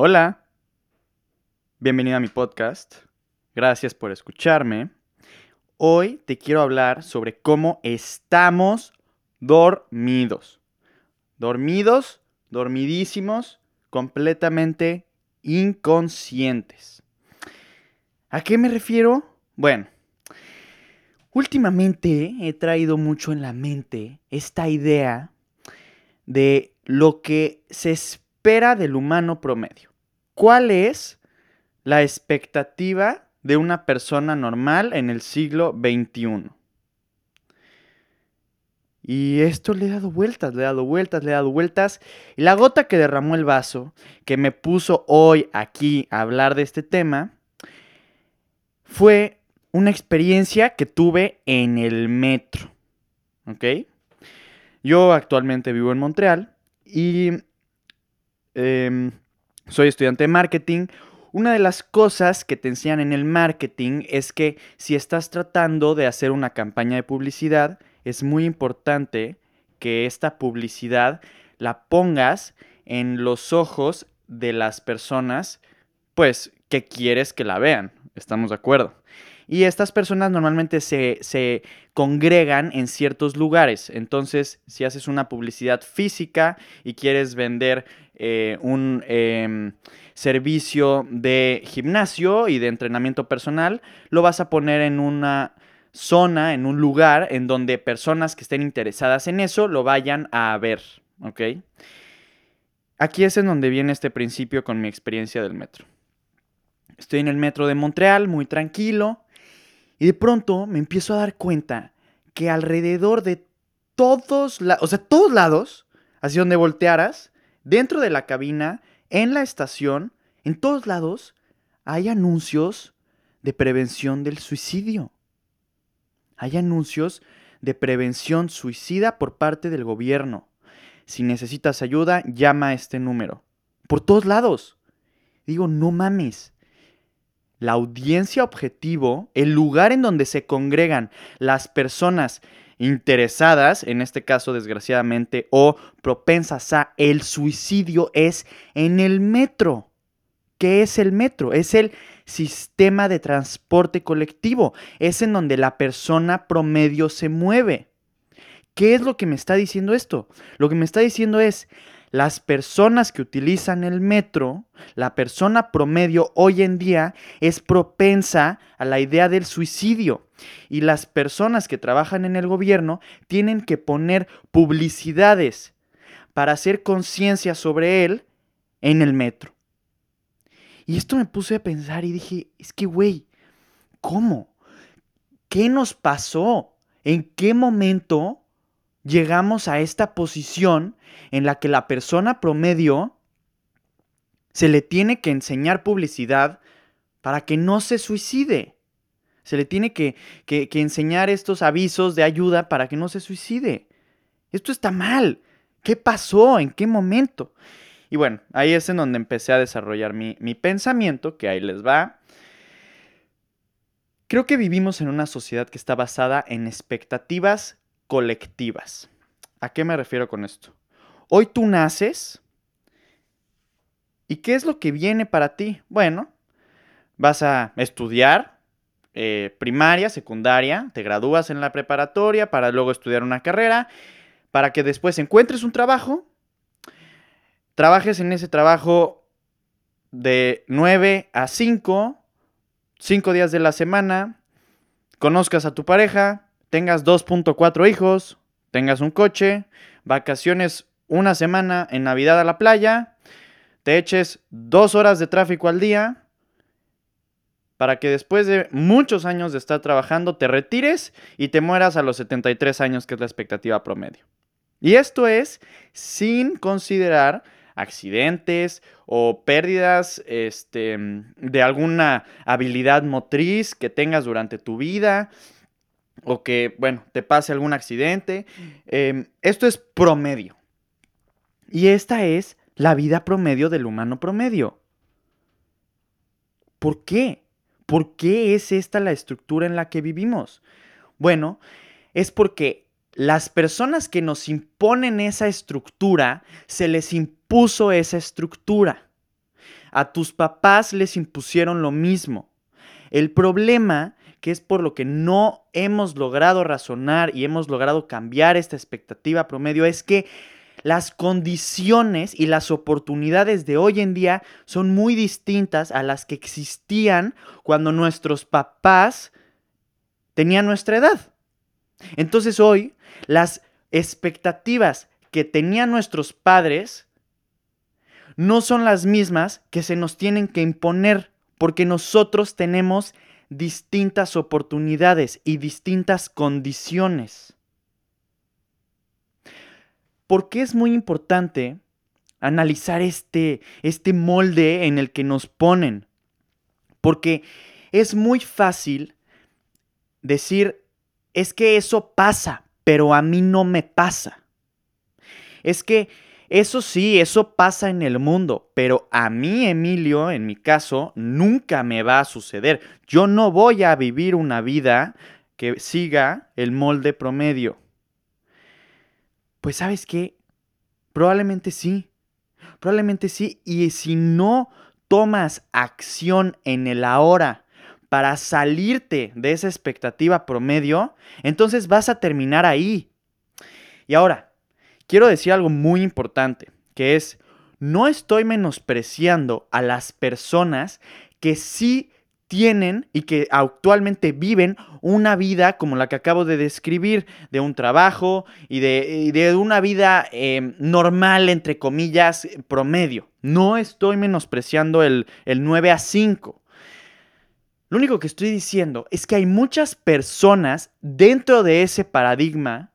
Hola, bienvenido a mi podcast. Gracias por escucharme. Hoy te quiero hablar sobre cómo estamos dormidos. Dormidos, dormidísimos, completamente inconscientes. ¿A qué me refiero? Bueno, últimamente he traído mucho en la mente esta idea de lo que se espera del humano promedio. ¿Cuál es la expectativa de una persona normal en el siglo XXI? Y esto le he dado vueltas, le he dado vueltas, le he dado vueltas. Y la gota que derramó el vaso, que me puso hoy aquí a hablar de este tema, fue una experiencia que tuve en el metro. ¿Ok? Yo actualmente vivo en Montreal y em, soy estudiante de marketing. Una de las cosas que te enseñan en el marketing es que si estás tratando de hacer una campaña de publicidad, es muy importante que esta publicidad la pongas en los ojos de las personas, pues, que quieres que la vean. ¿Estamos de acuerdo? Y estas personas normalmente se, congregan en ciertos lugares. Entonces, si haces una publicidad física y quieres vender eh, un em, servicio de gimnasio y de entrenamiento personal, lo vas a poner en una zona, en un lugar en donde personas que estén interesadas en eso lo vayan a ver. ¿Ok? Aquí es en donde viene este principio con mi experiencia del metro. Estoy en el metro de Montreal, muy tranquilo. Y de pronto me empiezo a dar cuenta que alrededor de todos, o sea, todos lados, hacia donde voltearas, dentro de la cabina, en la estación, en todos lados, hay anuncios de prevención del suicidio. Hay anuncios de prevención suicida por parte del gobierno. Si necesitas ayuda, llama a este número. Por todos lados. Digo, no mames la audiencia objetivo, el lugar en donde se congregan las personas interesadas, en este caso desgraciadamente, o propensas a el suicidio, es en el metro. ¿Qué es el metro? Es el sistema de transporte colectivo. Es en donde la persona promedio se mueve. ¿Qué es lo que me está diciendo esto? Lo que me está diciendo es, las personas que utilizan el metro, la persona promedio hoy en día es propensa a la idea del suicidio. Y las personas que trabajan en el gobierno tienen que poner publicidades para hacer conciencia sobre él en el metro. Y esto me puse a pensar y dije, es que, güey, ¿cómo? ¿Qué nos pasó? ¿En qué momento llegamos a esta posición en la que la persona promedio se le tiene que enseñar publicidad para que no se suicide. Se le tiene que, enseñar estos avisos de ayuda para que no se suicide. Esto está mal. ¿Qué pasó? ¿En qué momento? Y bueno, ahí es en donde empecé a desarrollar mi, mi pensamiento, que ahí les va. Creo que vivimos en una sociedad que está basada en expectativas colectivas. ¿A qué me refiero con esto? Hoy tú naces y ¿qué es lo que viene para ti? Bueno, vas a estudiar eh, primaria, secundaria, te gradúas en la preparatoria para luego estudiar una carrera, para que después encuentres un trabajo, trabajes en ese trabajo de 9 a 5, 5 días de la semana, conozcas a tu pareja, tengas 2.4 hijos, tengas un coche, vacaciones una semana en Navidad a la playa, te eches dos horas de tráfico al día, para que después de muchos años de estar trabajando te retires y te mueras a los 73 años, que es la expectativa promedio. Y esto es sin considerar accidentes o pérdidas este, de alguna habilidad motriz que tengas durante tu vida o que, bueno, te pase algún accidente. Em, esto es promedio. Y esta es la vida promedio del humano promedio. ¿Por qué? ¿Por qué es esta la estructura en la que vivimos? Bueno, es porque las personas que nos imponen esa estructura, se les impuso esa estructura. a tus papás les impusieron lo mismo. El problema, que es por lo que no hemos logrado razonar y hemos logrado cambiar esta expectativa promedio, es que las condiciones y las oportunidades de hoy en día son muy distintas a las que existían cuando nuestros papás tenían nuestra edad. Entonces hoy las expectativas que tenían nuestros padres no son las mismas que se nos tienen que imponer porque nosotros tenemos distintas oportunidades y distintas condiciones. ¿Por qué es muy importante analizar este, este molde en el que nos ponen? Porque es muy fácil decir, es que eso pasa, pero a mí no me pasa. Es que eso sí, eso pasa en el mundo, pero a mí, Emilio, en mi caso, nunca me va a suceder. Yo no voy a vivir una vida que siga el molde promedio. Pues sabes qué, probablemente sí, probablemente sí, y si no tomas acción en el ahora, para salirte de esa expectativa promedio, entonces vas a terminar ahí. Y ahora, quiero decir algo muy importante, que es, no estoy menospreciando a las personas que sí tienen y que actualmente viven una vida como la que acabo de describir, de un trabajo y de, una vida em, normal, entre comillas, promedio. No estoy menospreciando el, el 9 a 5. Lo único que estoy diciendo es que hay muchas personas dentro de ese paradigma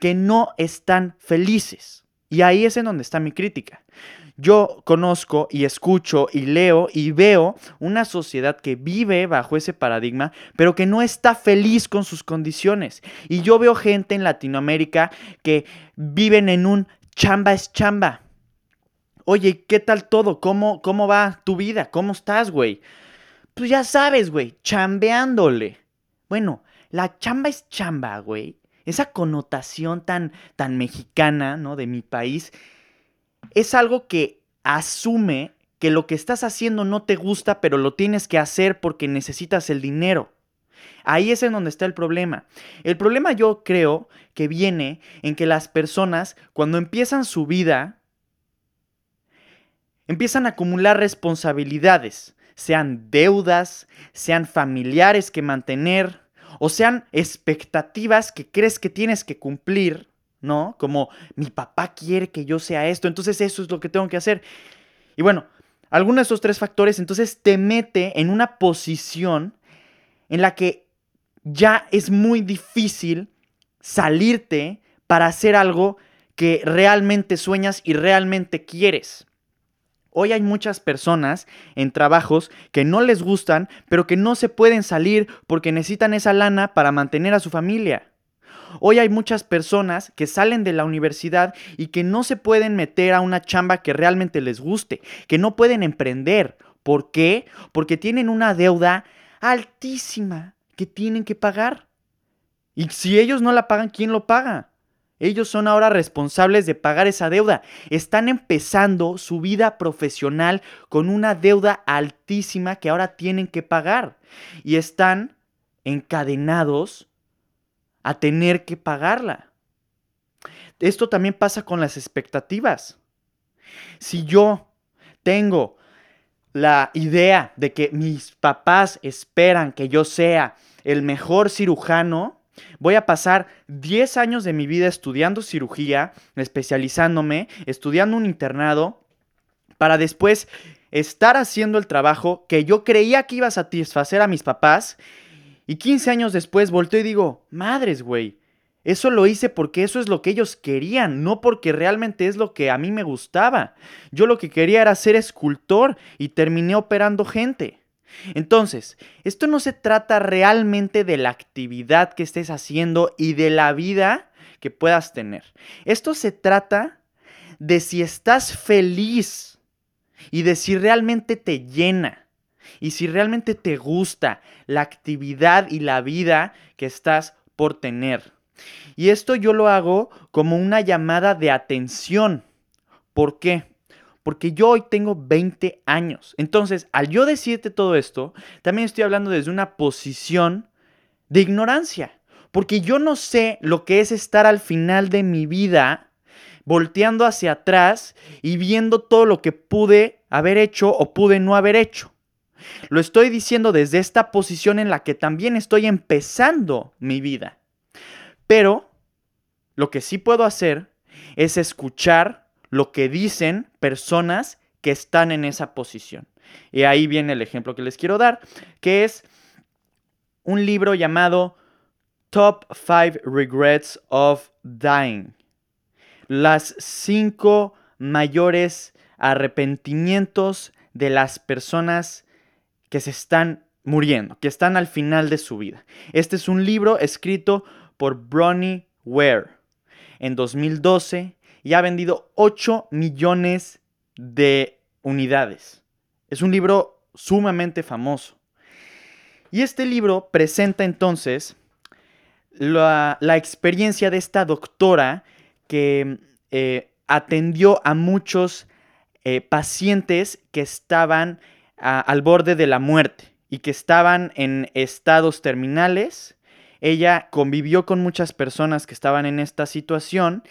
que no están felices. Y ahí es en donde está mi crítica. Yo conozco y escucho y leo y veo una sociedad que vive bajo ese paradigma, pero que no está feliz con sus condiciones. Y yo veo gente en Latinoamérica que viven en un chamba es chamba. Oye, ¿qué tal todo? ¿Cómo, cómo va tu vida? ¿Cómo estás, güey? Pues ya sabes, güey, chambeándole. Bueno, la chamba es chamba, güey. Esa connotación tan, tan mexicana, ¿no? De mi país, es algo que asume que lo que estás haciendo no te gusta, pero lo tienes que hacer porque necesitas el dinero. Ahí es en donde está el problema. El problema yo creo que viene en que las personas, cuando empiezan su vida, empiezan a acumular responsabilidades sean deudas, sean familiares que mantener o sean expectativas que crees que tienes que cumplir, ¿no? Como mi papá quiere que yo sea esto, entonces eso es lo que tengo que hacer. Y bueno, alguno de estos tres factores entonces te mete en una posición en la que ya es muy difícil salirte para hacer algo que realmente sueñas y realmente quieres. Hoy hay muchas personas en trabajos que no les gustan, pero que no se pueden salir porque necesitan esa lana para mantener a su familia. Hoy hay muchas personas que salen de la universidad y que no se pueden meter a una chamba que realmente les guste, que no pueden emprender. ¿Por qué? Porque tienen una deuda altísima que tienen que pagar. Y si ellos no la pagan, ¿quién lo paga? Ellos son ahora responsables de pagar esa deuda. Están empezando su vida profesional con una deuda altísima que ahora tienen que pagar. Y están encadenados a tener que pagarla. Esto también pasa con las expectativas. Si yo tengo la idea de que mis papás esperan que yo sea el mejor cirujano, Voy a pasar 10 años de mi vida estudiando cirugía, especializándome, estudiando un internado, para después estar haciendo el trabajo que yo creía que iba a satisfacer a mis papás. Y 15 años después volteo y digo, madres, güey, eso lo hice porque eso es lo que ellos querían, no porque realmente es lo que a mí me gustaba. Yo lo que quería era ser escultor y terminé operando gente. Entonces, esto no se trata realmente de la actividad que estés haciendo y de la vida que puedas tener. Esto se trata de si estás feliz y de si realmente te llena y si realmente te gusta la actividad y la vida que estás por tener. Y esto yo lo hago como una llamada de atención. ¿Por qué? Porque yo hoy tengo 20 años. Entonces, al yo decirte todo esto, también estoy hablando desde una posición de ignorancia, porque yo no sé lo que es estar al final de mi vida volteando hacia atrás y viendo todo lo que pude haber hecho o pude no haber hecho. Lo estoy diciendo desde esta posición en la que también estoy empezando mi vida. Pero lo que sí puedo hacer es escuchar lo que dicen personas que están en esa posición. Y ahí viene el ejemplo que les quiero dar, que es un libro llamado Top 5 Regrets of Dying. Las cinco mayores arrepentimientos de las personas que se están muriendo, que están al final de su vida. Este es un libro escrito por Bronnie Ware en 2012 y ha vendido 8 millones de unidades. Es un libro sumamente famoso. Y este libro presenta entonces la, experiencia de esta doctora que eh, atendió a muchos eh, pacientes que estaban al borde de la muerte y que estaban en estados terminales. Ella convivió con muchas personas que estaban en esta situación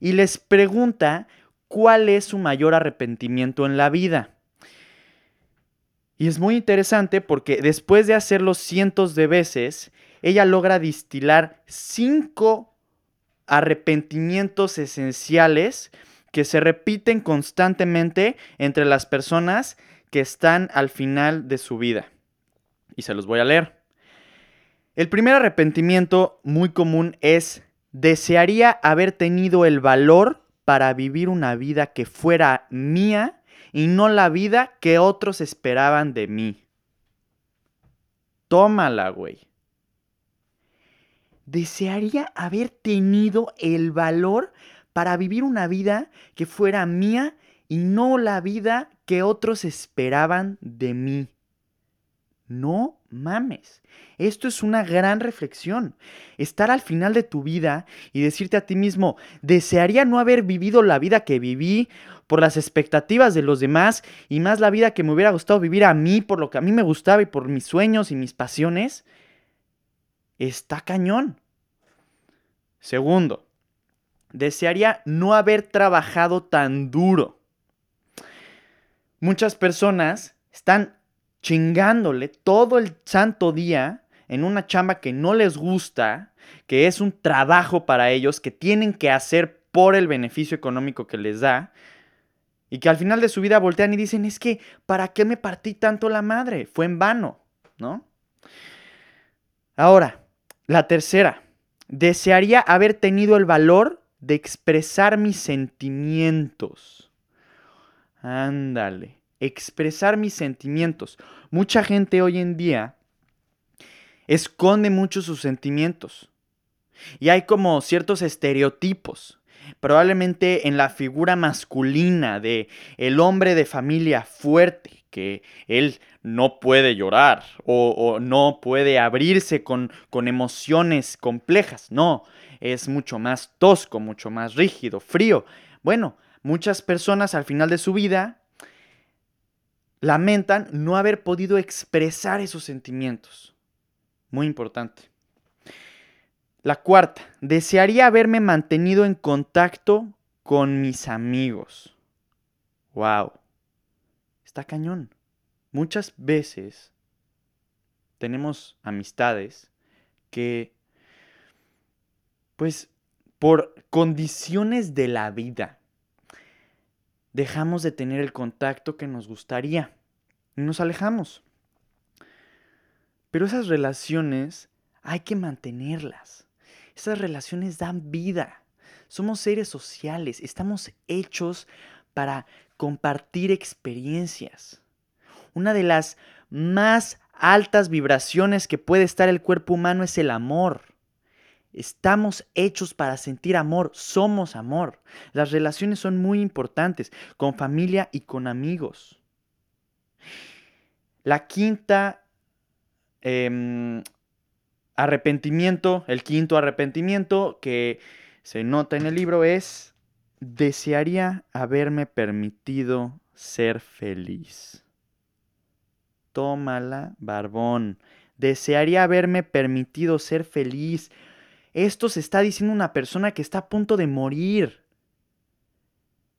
y les pregunta cuál es su mayor arrepentimiento en la vida. Y es muy interesante porque después de hacerlo cientos de veces, ella logra distilar cinco arrepentimientos esenciales que se repiten constantemente entre las personas que están al final de su vida. Y se los voy a leer. El primer arrepentimiento muy común es desearía haber tenido el valor para vivir una vida que fuera mía y no la vida que otros esperaban de mí. Tómala, güey. Desearía haber tenido el valor para vivir una vida que fuera mía y no la vida que otros esperaban de mí. No mames. Esto es una gran reflexión. Estar al final de tu vida y decirte a ti mismo, desearía no haber vivido la vida que viví por las expectativas de los demás y más la vida que me hubiera gustado vivir a mí, por lo que a mí me gustaba y por mis sueños y mis pasiones. Está cañón. Segundo, desearía no haber trabajado tan duro. Muchas personas están chingándole todo el santo día en una chamba que no les gusta, que es un trabajo para ellos, que tienen que hacer por el beneficio económico que les da, y que al final de su vida voltean y dicen, es que, ¿para qué me partí tanto la madre? Fue en vano, ¿no? Ahora, la tercera, desearía haber tenido el valor de expresar mis sentimientos. Ándale expresar mis sentimientos. Mucha gente hoy en día esconde mucho sus sentimientos. Y hay como ciertos estereotipos, probablemente en la figura masculina de el hombre de familia fuerte, que él no puede llorar o, no puede abrirse con, con emociones complejas. No, es mucho más tosco, mucho más rígido, frío. Bueno, muchas personas al final de su vida lamentan no haber podido expresar esos sentimientos. Muy importante. La cuarta, desearía haberme mantenido en contacto con mis amigos. Wow. Está cañón. Muchas veces tenemos amistades que, pues, por condiciones de la vida, dejamos de tener el contacto que nos gustaría nos alejamos. Pero esas relaciones hay que mantenerlas. Esas relaciones dan vida. Somos seres sociales, estamos hechos para compartir experiencias. Una de las más altas vibraciones que puede estar el cuerpo humano es el amor. Estamos hechos para sentir amor, somos amor. Las relaciones son muy importantes, con familia y con amigos. La quinta em, arrepentimiento, el quinto arrepentimiento que se nota en el libro es desearía haberme permitido ser feliz. Tómala, barbón. Desearía haberme permitido ser feliz. Esto se está diciendo una persona que está a punto de morir.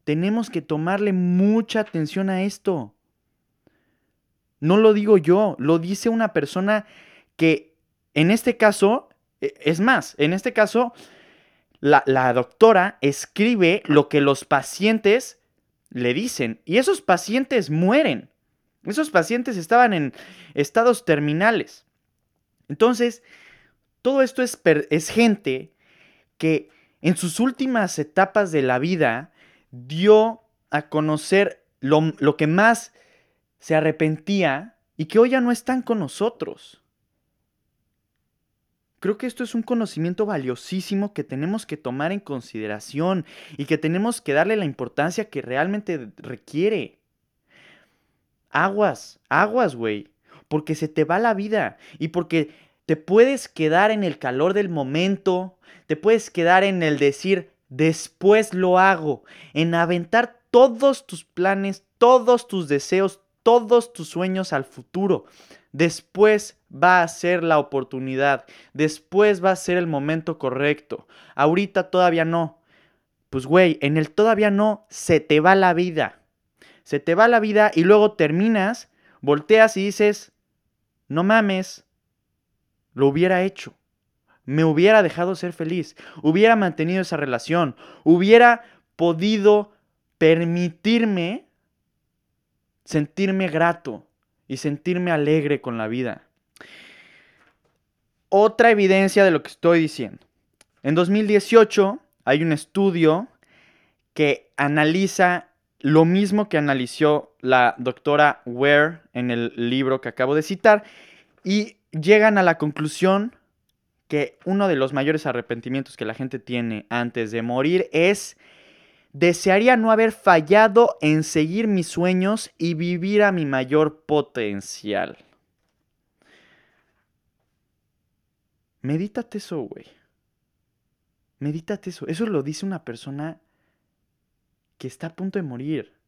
Tenemos que tomarle mucha atención a esto. No lo digo yo, lo dice una persona que en este caso, e, es más, en este caso, la, la, doctora escribe lo que los pacientes le dicen y esos pacientes mueren. Esos pacientes estaban en estados terminales. Entonces, todo esto es, gente que en sus últimas etapas de la vida dio a conocer lo, lo que más se arrepentía y que hoy ya no están con nosotros. Creo que esto es un conocimiento valiosísimo que tenemos que tomar en consideración y que tenemos que darle la importancia que realmente requiere. Aguas, aguas, güey. Porque se te va la vida y porque te puedes quedar en el calor del momento, te puedes quedar en el decir, después lo hago, en aventar todos tus planes, todos tus deseos, todos tus sueños al futuro. Después va a ser la oportunidad, después va a ser el momento correcto. Ahorita todavía no. Pues güey, en el todavía no se te va la vida. Se te va la vida y luego terminas, volteas y dices, no mames, lo hubiera hecho. Me hubiera dejado ser feliz, hubiera mantenido esa relación, hubiera podido permitirme sentirme grato y sentirme alegre con la vida. Otra evidencia de lo que estoy diciendo. En 2018 hay un estudio que analiza lo mismo que analizó la doctora Ware en el libro que acabo de citar y llegan a la conclusión que uno de los mayores arrepentimientos que la gente tiene antes de morir es desearía no haber fallado en seguir mis sueños y vivir a mi mayor potencial. Medítate eso, güey. Medítate eso. Eso lo dice una persona que está a punto de morir.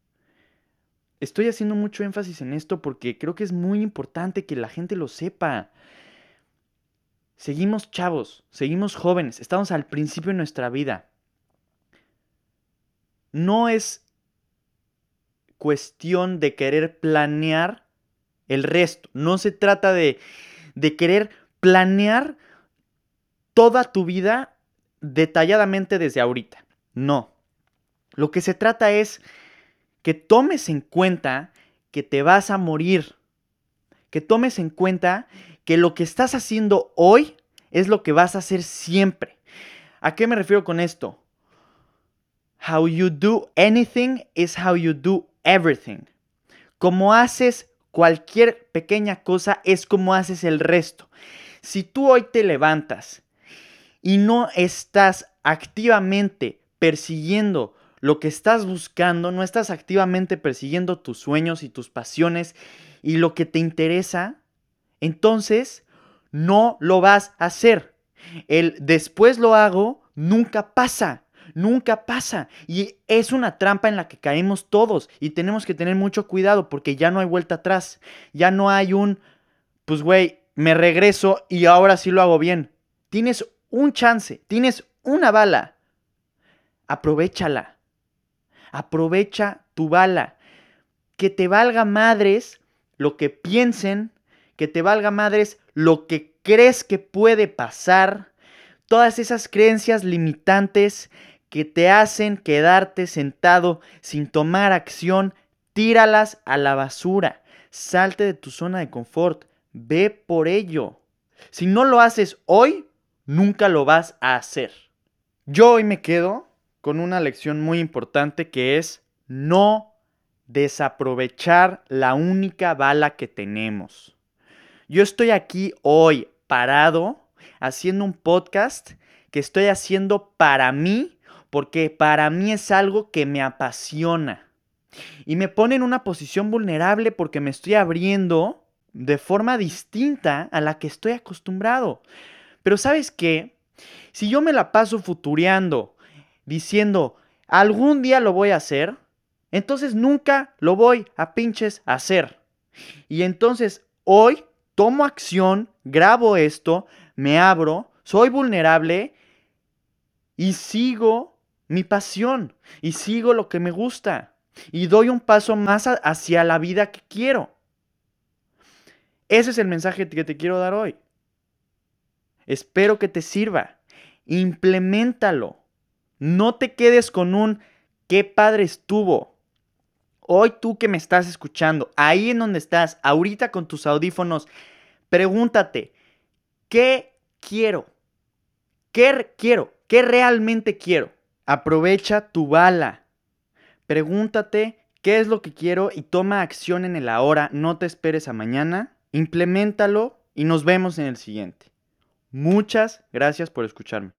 Estoy haciendo mucho énfasis en esto porque creo que es muy importante que la gente lo sepa. Seguimos chavos, seguimos jóvenes, estamos al principio de nuestra vida. No es cuestión de querer planear el resto. No se trata de, de querer planear toda tu vida detalladamente desde ahorita. No. Lo que se trata es que tomes en cuenta que te vas a morir. Que tomes en cuenta que lo que estás haciendo hoy es lo que vas a hacer siempre. ¿A qué me refiero con esto? How you do anything is how you do everything. Como haces cualquier pequeña cosa es como haces el resto. Si tú hoy te levantas y no estás activamente persiguiendo lo que estás buscando, no estás activamente persiguiendo tus sueños y tus pasiones y lo que te interesa, entonces no lo vas a hacer. El después lo hago nunca pasa, nunca pasa. Y es una trampa en la que caemos todos y tenemos que tener mucho cuidado porque ya no hay vuelta atrás. Ya no hay un, pues güey, me regreso y ahora sí lo hago bien. Tienes un chance, tienes una bala. Aprovechala aprovecha tu bala. Que te valga madres lo que piensen, que te valga madres lo que crees que puede pasar, todas esas creencias limitantes que te hacen quedarte sentado sin tomar acción, tíralas a la basura. Salte de tu zona de confort. Ve por ello. Si no lo haces hoy, nunca lo vas a hacer. Yo hoy me quedo con una lección muy importante que es no desaprovechar la única bala que tenemos. Yo estoy aquí hoy parado haciendo un podcast que estoy haciendo para mí porque para mí es algo que me apasiona. Y me pone en una posición vulnerable porque me estoy abriendo de forma distinta a la que estoy acostumbrado. Pero sabes qué? Si yo me la paso futureando diciendo, algún día lo voy a hacer, entonces nunca lo voy a pinches hacer. Y entonces hoy tomo acción, grabo esto, me abro, soy vulnerable y sigo mi pasión y sigo lo que me gusta y doy un paso más hacia la vida que quiero. Ese es el mensaje que te quiero dar hoy. Espero que te sirva. Implementalo. No te quedes con un qué padre estuvo. Hoy tú que me estás escuchando, ahí en donde estás, ahorita con tus audífonos, pregúntate, ¿qué quiero? ¿Qué quiero? ¿Qué realmente quiero? Aprovecha tu bala. Pregúntate qué es lo que quiero y toma acción en el ahora. No te esperes a mañana. Implementalo y nos vemos en el siguiente. Muchas gracias por escucharme.